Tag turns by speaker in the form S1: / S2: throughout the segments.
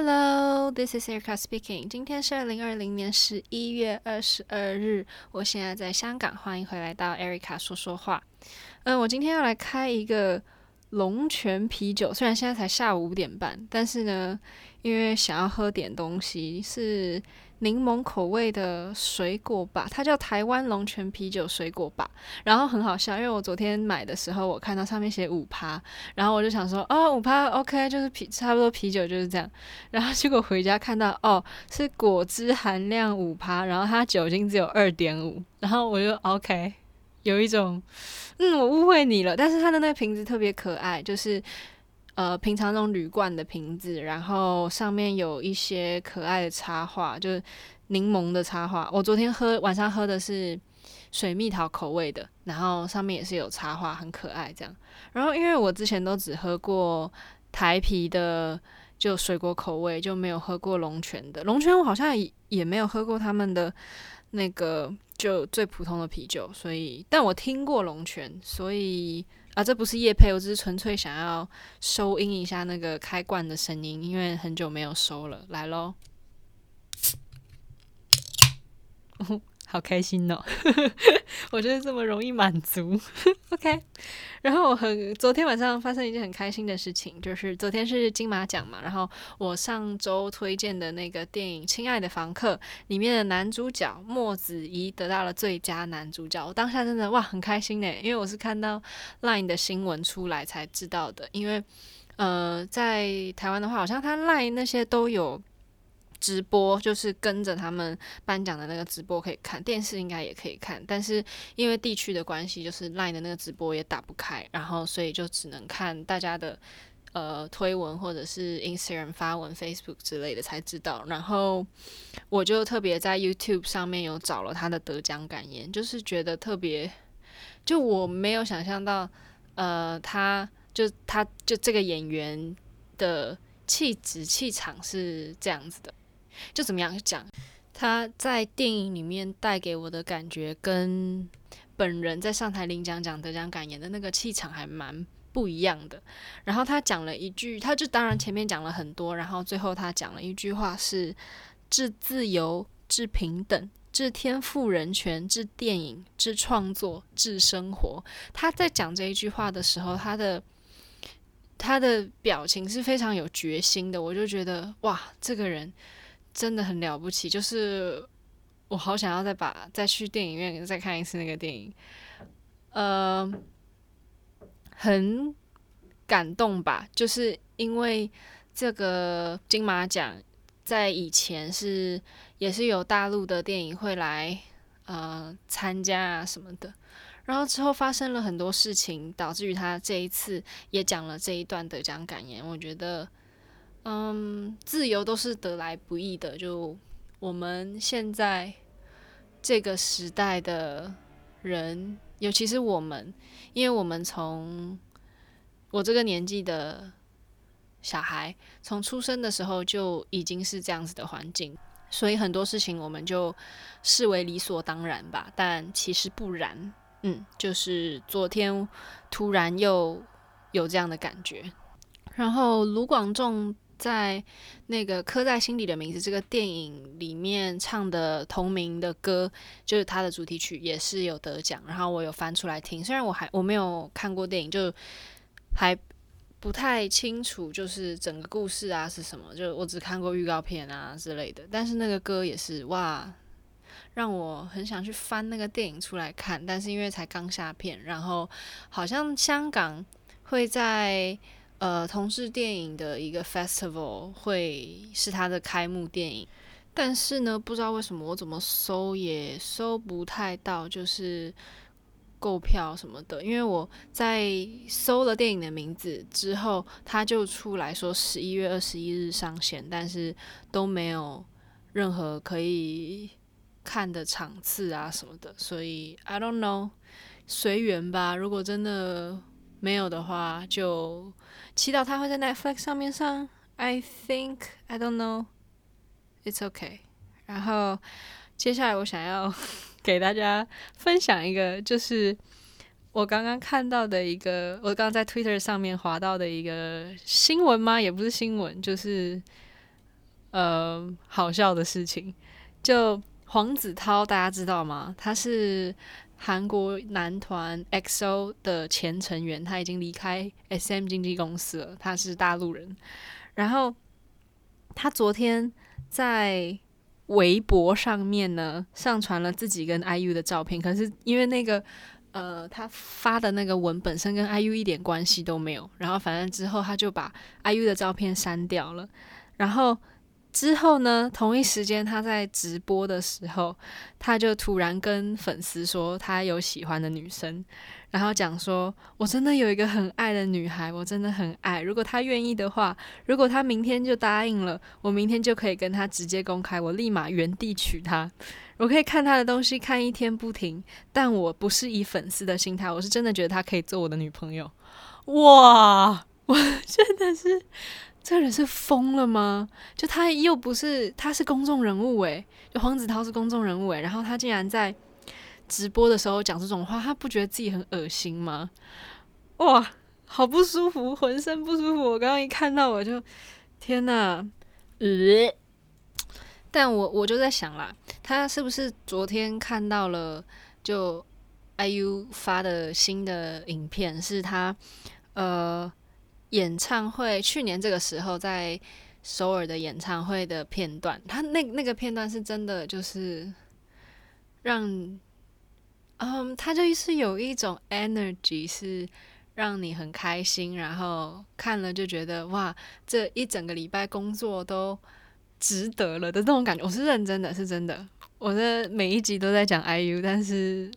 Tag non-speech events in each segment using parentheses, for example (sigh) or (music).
S1: Hello, this is Erica speaking. 今天是二零二零年十一月二十二日，我现在在香港，欢迎回来到 Erica 说说话。嗯、我今天要来开一个龙泉啤酒，虽然现在才下午五点半，但是呢，因为想要喝点东西，是。柠檬口味的水果吧，它叫台湾龙泉啤酒水果吧。然后很好笑，因为我昨天买的时候，我看到上面写五趴，然后我就想说，哦，五趴，OK，就是啤，差不多啤酒就是这样。然后结果回家看到，哦，是果汁含量五趴，然后它酒精只有二点五，然后我就 OK，有一种，嗯，我误会你了。但是它的那个瓶子特别可爱，就是。呃，平常那种铝罐的瓶子，然后上面有一些可爱的插画，就是柠檬的插画。我昨天喝晚上喝的是水蜜桃口味的，然后上面也是有插画，很可爱这样。然后因为我之前都只喝过台啤的，就水果口味，就没有喝过龙泉的。龙泉我好像也也没有喝过他们的那个就最普通的啤酒，所以但我听过龙泉，所以。啊，这不是夜配，我只是纯粹想要收音一下那个开罐的声音，因为很久没有收了。来喽，好开心哦！(laughs) 我觉得这么容易满足。(laughs) OK，然后我很昨天晚上发生一件很开心的事情，就是昨天是金马奖嘛，然后我上周推荐的那个电影《亲爱的房客》里面的男主角莫子仪得到了最佳男主角，我当下真的哇很开心呢，因为我是看到 LINE 的新闻出来才知道的，因为呃在台湾的话，好像他 LINE 那些都有。直播就是跟着他们颁奖的那个直播可以看，电视应该也可以看，但是因为地区的关系，就是 Line 的那个直播也打不开，然后所以就只能看大家的呃推文或者是 Instagram 发文、Facebook 之类的才知道。然后我就特别在 YouTube 上面有找了他的得奖感言，就是觉得特别，就我没有想象到，呃，他就他就这个演员的气质气场是这样子的。就怎么样讲，他在电影里面带给我的感觉，跟本人在上台领奖讲得奖感言的那个气场还蛮不一样的。然后他讲了一句，他就当然前面讲了很多，然后最后他讲了一句话是：致自由，致平等，致天赋人权，致电影，致创作，致生活。他在讲这一句话的时候，他的他的表情是非常有决心的，我就觉得哇，这个人。真的很了不起，就是我好想要再把再去电影院再看一次那个电影，呃，很感动吧，就是因为这个金马奖在以前是也是有大陆的电影会来呃参加啊什么的，然后之后发生了很多事情，导致于他这一次也讲了这一段得奖感言，我觉得。嗯，自由都是得来不易的。就我们现在这个时代的人，尤其是我们，因为我们从我这个年纪的小孩，从出生的时候就已经是这样子的环境，所以很多事情我们就视为理所当然吧。但其实不然，嗯，就是昨天突然又有这样的感觉。然后卢广仲。在那个刻在心底的名字这个电影里面唱的同名的歌，就是他的主题曲，也是有得奖。然后我有翻出来听，虽然我还我没有看过电影，就还不太清楚，就是整个故事啊是什么，就我只看过预告片啊之类的。但是那个歌也是哇，让我很想去翻那个电影出来看。但是因为才刚下片，然后好像香港会在。呃，同志电影的一个 festival 会是它的开幕电影，但是呢，不知道为什么我怎么搜也搜不太到，就是购票什么的。因为我在搜了电影的名字之后，它就出来说十一月二十一日上线，但是都没有任何可以看的场次啊什么的，所以 I don't know，随缘吧。如果真的没有的话，就。祈祷他会在 Netflix 上面上，I think I don't know, it's okay。然后接下来我想要 (laughs) 给大家分享一个，就是我刚刚看到的一个，我刚刚在 Twitter 上面滑到的一个新闻吗？也不是新闻，就是呃好笑的事情。就黄子韬，大家知道吗？他是韩国男团 EXO 的前成员，他已经离开 SM 经纪公司了。他是大陆人，然后他昨天在微博上面呢上传了自己跟 IU 的照片，可是因为那个。呃，他发的那个文本身跟 IU 一点关系都没有，然后反正之后他就把 IU 的照片删掉了，然后之后呢，同一时间他在直播的时候，他就突然跟粉丝说他有喜欢的女生。然后讲说，我真的有一个很爱的女孩，我真的很爱。如果她愿意的话，如果她明天就答应了，我明天就可以跟她直接公开，我立马原地娶她。我可以看她的东西看一天不停，但我不是以粉丝的心态，我是真的觉得她可以做我的女朋友。哇，(laughs) 我真的是，这人是疯了吗？就他又不是，他是公众人物诶，就黄子韬是公众人物诶，然后他竟然在。直播的时候讲这种话，他不觉得自己很恶心吗？哇，好不舒服，浑身不舒服。我刚刚一看到我就，天哪，呃！但我我就在想啦，他是不是昨天看到了就 IU 发的新的影片，是他呃演唱会去年这个时候在首尔的演唱会的片段，他那那个片段是真的就是让。嗯，他就是有一种 energy，是让你很开心，然后看了就觉得哇，这一整个礼拜工作都值得了的那种感觉。我是认真的，是真的。我的每一集都在讲 IU，但是，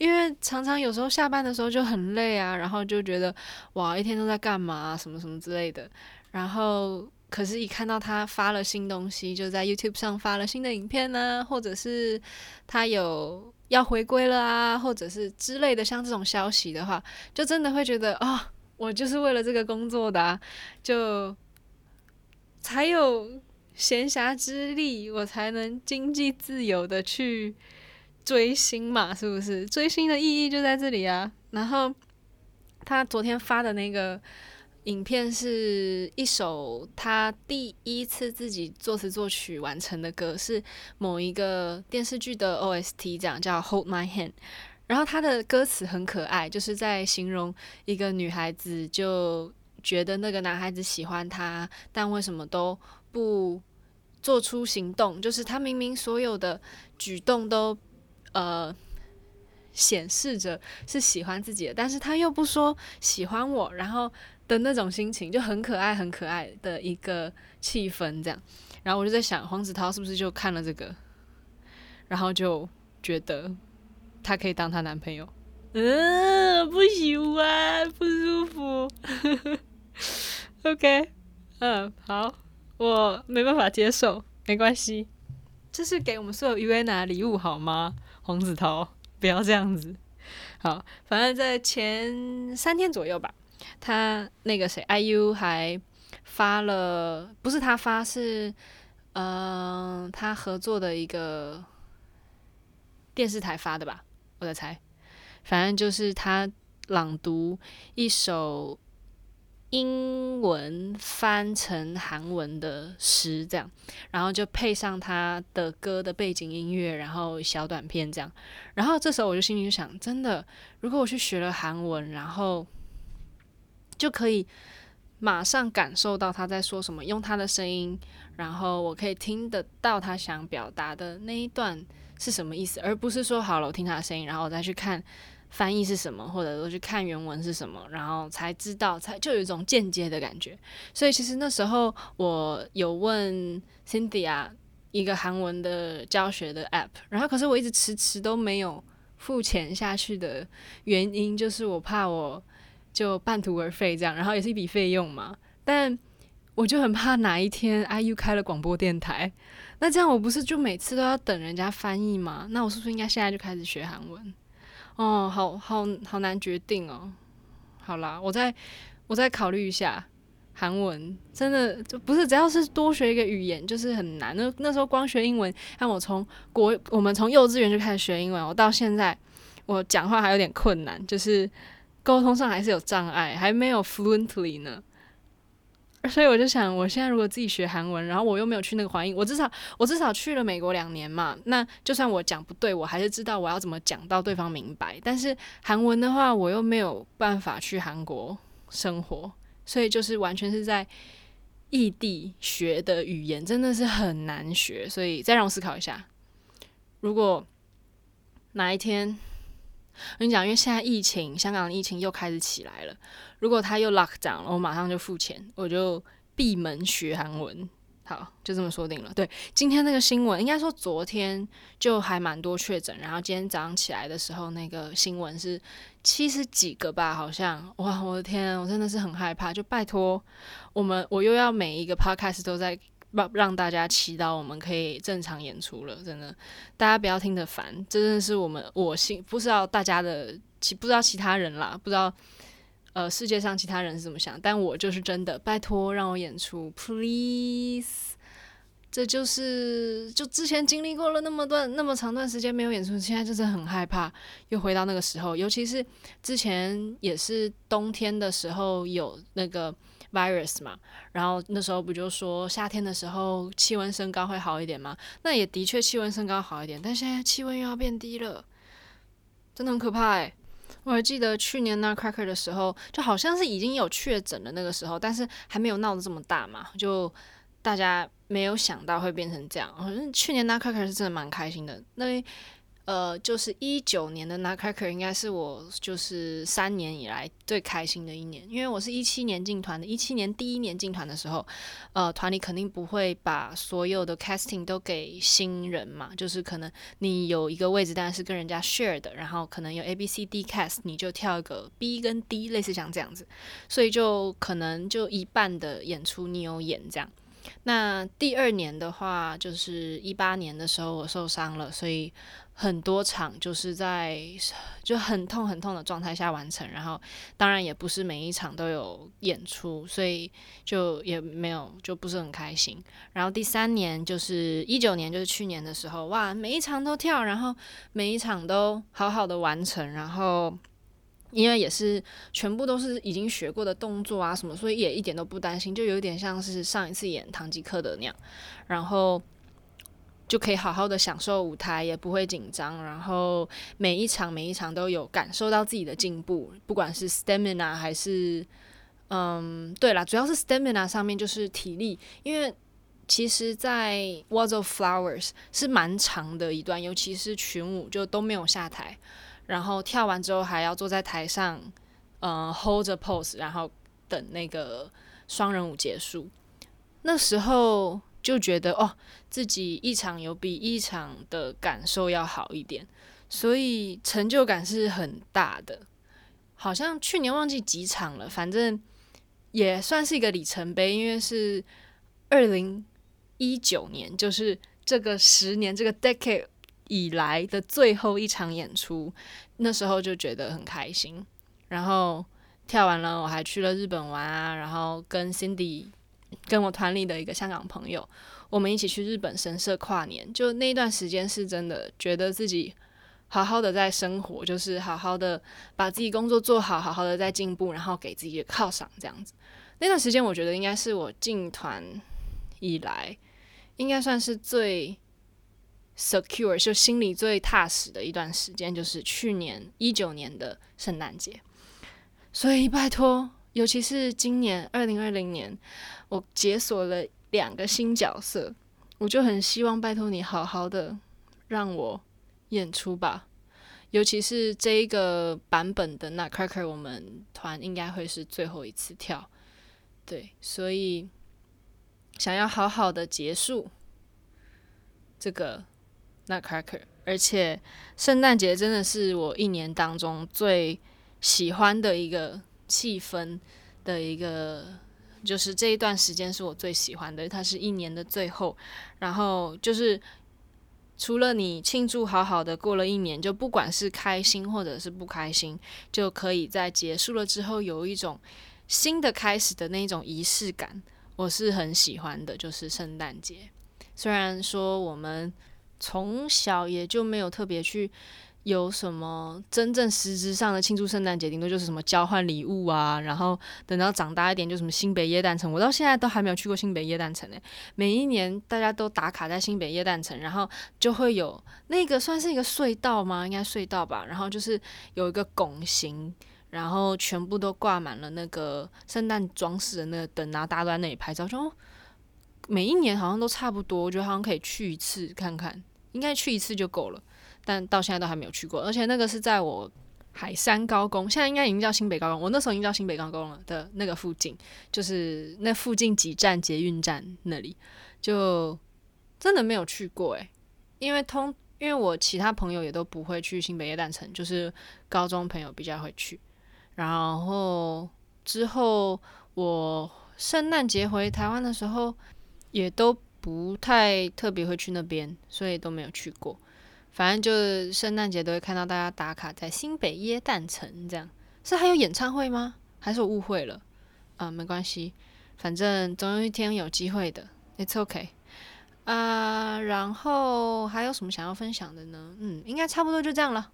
S1: 因为常常有时候下班的时候就很累啊，然后就觉得哇，一天都在干嘛，什么什么之类的，然后。可是，一看到他发了新东西，就在 YouTube 上发了新的影片呢，或者是他有要回归了啊，或者是之类的，像这种消息的话，就真的会觉得啊、哦，我就是为了这个工作的，啊，就才有闲暇之力，我才能经济自由的去追星嘛，是不是？追星的意义就在这里啊。然后他昨天发的那个。影片是一首他第一次自己作词作曲完成的歌，是某一个电视剧的 OST，这样叫《Hold My Hand》。然后他的歌词很可爱，就是在形容一个女孩子就觉得那个男孩子喜欢她，但为什么都不做出行动？就是他明明所有的举动都呃显示着是喜欢自己的，但是他又不说喜欢我，然后。的那种心情就很可爱，很可爱的一个气氛，这样。然后我就在想，黄子韬是不是就看了这个，然后就觉得他可以当他男朋友？嗯，不喜欢，不舒服。(laughs) OK，嗯，好，我没办法接受，没关系，这是给我们所有 UANA 的礼物好吗？黄子韬，不要这样子。好，反正在前三天左右吧。他那个谁，IU 还发了，不是他发，是嗯、呃，他合作的一个电视台发的吧？我在猜，反正就是他朗读一首英文翻成韩文的诗，这样，然后就配上他的歌的背景音乐，然后小短片这样，然后这时候我就心里就想，真的，如果我去学了韩文，然后。就可以马上感受到他在说什么，用他的声音，然后我可以听得到他想表达的那一段是什么意思，而不是说好了，我听他的声音，然后我再去看翻译是什么，或者说去看原文是什么，然后才知道，才就有一种间接的感觉。所以其实那时候我有问 Cynthia 一个韩文的教学的 app，然后可是我一直迟迟都没有付钱下去的原因，就是我怕我。就半途而废这样，然后也是一笔费用嘛。但我就很怕哪一天 IU 开了广播电台，那这样我不是就每次都要等人家翻译吗？那我是不是应该现在就开始学韩文？哦，好好好难决定哦。好啦，我再我再考虑一下。韩文真的就不是，只要是多学一个语言就是很难。那那时候光学英文，让我从国我们从幼稚园就开始学英文，我到现在我讲话还有点困难，就是。沟通上还是有障碍，还没有 fluently 呢。所以我就想，我现在如果自己学韩文，然后我又没有去那个环境，我至少我至少去了美国两年嘛。那就算我讲不对，我还是知道我要怎么讲到对方明白。但是韩文的话，我又没有办法去韩国生活，所以就是完全是在异地学的语言，真的是很难学。所以再让我思考一下，如果哪一天。我跟你讲，因为现在疫情，香港的疫情又开始起来了。如果他又 lock down 了，我马上就付钱，我就闭门学韩文。好，就这么说定了。对，今天那个新闻，应该说昨天就还蛮多确诊，然后今天早上起来的时候，那个新闻是七十几个吧，好像。哇，我的天，我真的是很害怕。就拜托我们，我又要每一个 podcast 都在。让让大家祈祷，我们可以正常演出了。真的，大家不要听得烦，真的是我们我心不知道大家的其不知道其他人啦，不知道呃世界上其他人是怎么想，但我就是真的，拜托让我演出，please。这就是就之前经历过了那么段那么长段时间没有演出，现在就是很害怕又回到那个时候，尤其是之前也是冬天的时候有那个。virus 嘛，然后那时候不就说夏天的时候气温升高会好一点吗？那也的确气温升高好一点，但现在气温又要变低了，真的很可怕诶，我还记得去年那 cracker 的时候，就好像是已经有确诊的那个时候，但是还没有闹得这么大嘛，就大家没有想到会变成这样。好像去年那 cracker 是真的蛮开心的，那。呃，就是一九年的 Nutcracker 应该是我就是三年以来最开心的一年，因为我是一七年进团的，一七年第一年进团的时候，呃，团里肯定不会把所有的 casting 都给新人嘛，就是可能你有一个位置，但是跟人家 share 的，然后可能有 A B C D cast，你就跳一个 B 跟 D，类似像这样子，所以就可能就一半的演出你有演这样。那第二年的话，就是一八年的时候我受伤了，所以。很多场就是在就很痛很痛的状态下完成，然后当然也不是每一场都有演出，所以就也没有就不是很开心。然后第三年就是一九年，就是去年的时候，哇，每一场都跳，然后每一场都好好的完成，然后因为也是全部都是已经学过的动作啊什么，所以也一点都不担心，就有点像是上一次演《唐吉诃德》那样，然后。就可以好好的享受舞台，也不会紧张。然后每一场每一场都有感受到自己的进步，不管是 stamina 还是，嗯，对啦，主要是 stamina 上面就是体力，因为其实，在 Waltz of Flowers 是蛮长的一段，尤其是群舞就都没有下台，然后跳完之后还要坐在台上，嗯，hold 着 pose，然后等那个双人舞结束。那时候。就觉得哦，自己一场有比一场的感受要好一点，所以成就感是很大的。好像去年忘记几场了，反正也算是一个里程碑，因为是二零一九年，就是这个十年这个 decade 以来的最后一场演出，那时候就觉得很开心。然后跳完了，我还去了日本玩啊，然后跟 Cindy。跟我团里的一个香港朋友，我们一起去日本神社跨年。就那一段时间是真的觉得自己好好的在生活，就是好好的把自己工作做好，好好的在进步，然后给自己犒赏这样子。那段时间我觉得应该是我进团以来，应该算是最 secure，就心里最踏实的一段时间，就是去年一九年的圣诞节。所以拜托。尤其是今年二零二零年，我解锁了两个新角色，我就很希望拜托你好好的让我演出吧。尤其是这一个版本的 Nutcracker，我们团应该会是最后一次跳，对，所以想要好好的结束这个 Nutcracker，而且圣诞节真的是我一年当中最喜欢的一个。气氛的一个，就是这一段时间是我最喜欢的，它是一年的最后，然后就是除了你庆祝好好的过了一年，就不管是开心或者是不开心，就可以在结束了之后有一种新的开始的那种仪式感，我是很喜欢的，就是圣诞节。虽然说我们从小也就没有特别去有什么真正实质上的庆祝圣诞节，顶多就是什么交换礼物啊，然后等到长大一点，就什么新北耶诞城，我到现在都还没有去过新北耶诞城呢。每一年大家都打卡在新北耶诞城，然后就会有那个算是一个隧道吗？应该隧道吧。然后就是有一个拱形，然后全部都挂满了那个圣诞装饰的那个灯啊，大家都在那里拍照。就每一年好像都差不多，我觉得好像可以去一次看看，应该去一次就够了。但到现在都还没有去过，而且那个是在我海山高工，现在应该已经叫新北高工，我那时候已经叫新北高工了的那个附近，就是那附近几站捷运站那里，就真的没有去过诶，因为通因为我其他朋友也都不会去新北耶诞城，就是高中朋友比较会去，然后之后我圣诞节回台湾的时候，也都不太特别会去那边，所以都没有去过。反正就是圣诞节都会看到大家打卡在新北耶诞城，这样是还有演唱会吗？还是我误会了？啊、嗯，没关系，反正总有一天有机会的，It's OK。啊，然后还有什么想要分享的呢？嗯，应该差不多就这样了。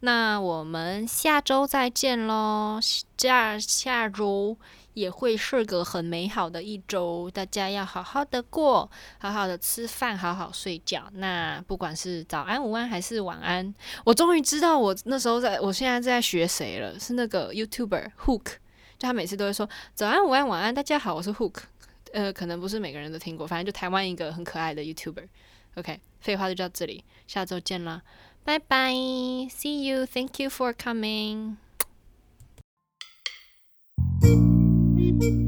S1: 那我们下周再见喽，下下周。也会是个很美好的一周，大家要好好的过，好好的吃饭，好好睡觉。那不管是早安、午安还是晚安，我终于知道我那时候在，我现在在学谁了，是那个 YouTuber Hook，就他每次都会说早安、午安、晚安，大家好，我是 Hook。呃，可能不是每个人都听过，反正就台湾一个很可爱的 YouTuber。OK，废话就到这里，下周见啦，拜拜，See you，Thank you for coming。Thank you.